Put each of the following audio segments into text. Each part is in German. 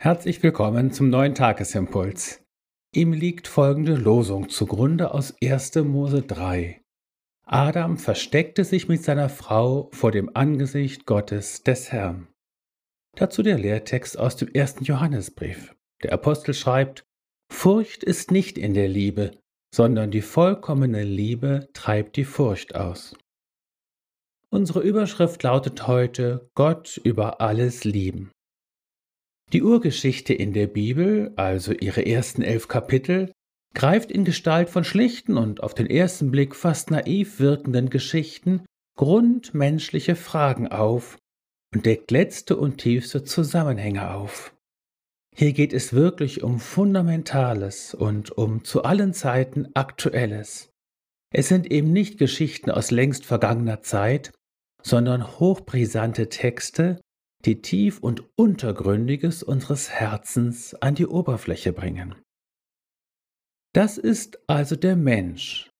Herzlich willkommen zum neuen Tagesimpuls. Ihm liegt folgende Losung zugrunde aus 1. Mose 3. Adam versteckte sich mit seiner Frau vor dem Angesicht Gottes des Herrn. Dazu der Lehrtext aus dem 1. Johannesbrief. Der Apostel schreibt, Furcht ist nicht in der Liebe, sondern die vollkommene Liebe treibt die Furcht aus. Unsere Überschrift lautet heute Gott über alles lieben. Die Urgeschichte in der Bibel, also ihre ersten elf Kapitel, greift in Gestalt von schlichten und auf den ersten Blick fast naiv wirkenden Geschichten grundmenschliche Fragen auf und deckt letzte und tiefste Zusammenhänge auf. Hier geht es wirklich um Fundamentales und um zu allen Zeiten Aktuelles. Es sind eben nicht Geschichten aus längst vergangener Zeit, sondern hochbrisante Texte, die Tief- und Untergründiges unseres Herzens an die Oberfläche bringen. Das ist also der Mensch.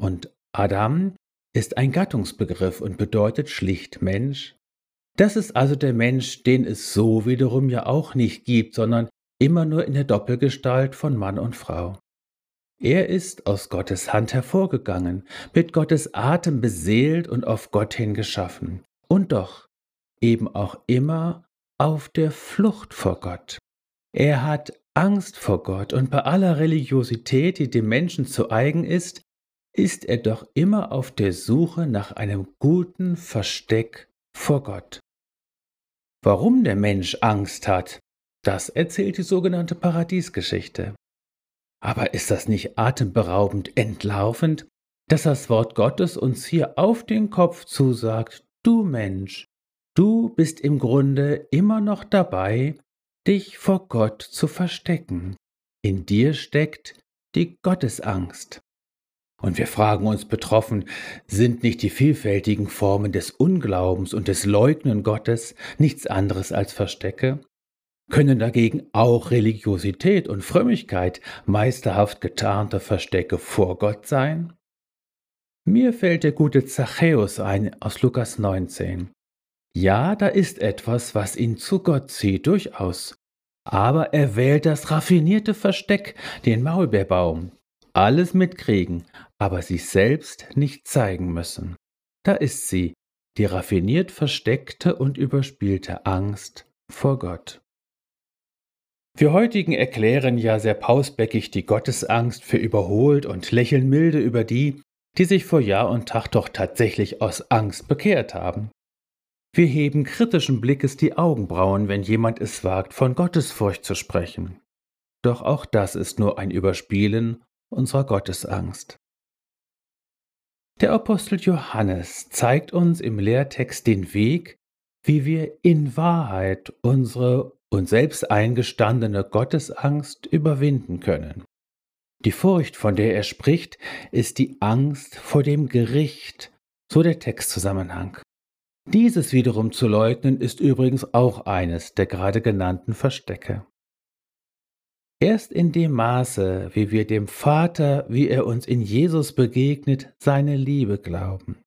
Und Adam ist ein Gattungsbegriff und bedeutet schlicht Mensch. Das ist also der Mensch, den es so wiederum ja auch nicht gibt, sondern immer nur in der Doppelgestalt von Mann und Frau. Er ist aus Gottes Hand hervorgegangen, mit Gottes Atem beseelt und auf Gott hin geschaffen. Und doch eben auch immer auf der Flucht vor Gott. Er hat Angst vor Gott und bei aller Religiosität, die dem Menschen zu eigen ist, ist er doch immer auf der Suche nach einem guten Versteck vor Gott. Warum der Mensch Angst hat, das erzählt die sogenannte Paradiesgeschichte. Aber ist das nicht atemberaubend entlaufend, dass das Wort Gottes uns hier auf den Kopf zusagt, du Mensch, Du bist im Grunde immer noch dabei, dich vor Gott zu verstecken. In dir steckt die Gottesangst. Und wir fragen uns betroffen, sind nicht die vielfältigen Formen des Unglaubens und des Leugnen Gottes nichts anderes als Verstecke? Können dagegen auch Religiosität und Frömmigkeit meisterhaft getarnte Verstecke vor Gott sein? Mir fällt der gute Zachäus ein aus Lukas 19. Ja, da ist etwas, was ihn zu Gott zieht, durchaus. Aber er wählt das raffinierte Versteck, den Maulbeerbaum. Alles mitkriegen, aber sich selbst nicht zeigen müssen. Da ist sie, die raffiniert versteckte und überspielte Angst vor Gott. Wir heutigen erklären ja sehr pausbäckig die Gottesangst für überholt und lächeln milde über die, die sich vor Jahr und Tag doch tatsächlich aus Angst bekehrt haben. Wir heben kritischen Blickes die Augenbrauen, wenn jemand es wagt, von Gottesfurcht zu sprechen. Doch auch das ist nur ein Überspielen unserer Gottesangst. Der Apostel Johannes zeigt uns im Lehrtext den Weg, wie wir in Wahrheit unsere uns selbst eingestandene Gottesangst überwinden können. Die Furcht, von der er spricht, ist die Angst vor dem Gericht, so der Textzusammenhang. Dieses wiederum zu leugnen ist übrigens auch eines der gerade genannten Verstecke. Erst in dem Maße, wie wir dem Vater, wie er uns in Jesus begegnet, seine Liebe glauben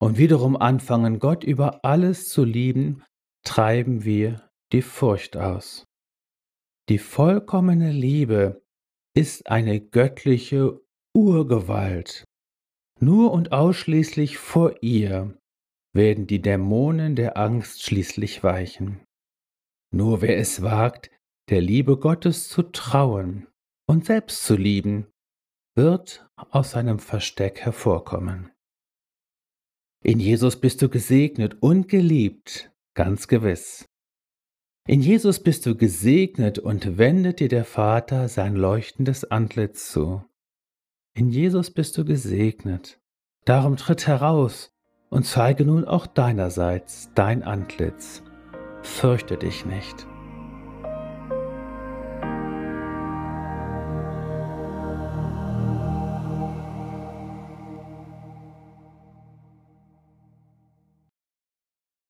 und wiederum anfangen, Gott über alles zu lieben, treiben wir die Furcht aus. Die vollkommene Liebe ist eine göttliche Urgewalt. Nur und ausschließlich vor ihr werden die Dämonen der Angst schließlich weichen. Nur wer es wagt, der Liebe Gottes zu trauen und selbst zu lieben, wird aus seinem Versteck hervorkommen. In Jesus bist du gesegnet und geliebt, ganz gewiss. In Jesus bist du gesegnet und wendet dir der Vater sein leuchtendes Antlitz zu. In Jesus bist du gesegnet. Darum tritt heraus und zeige nun auch deinerseits dein Antlitz. Fürchte dich nicht.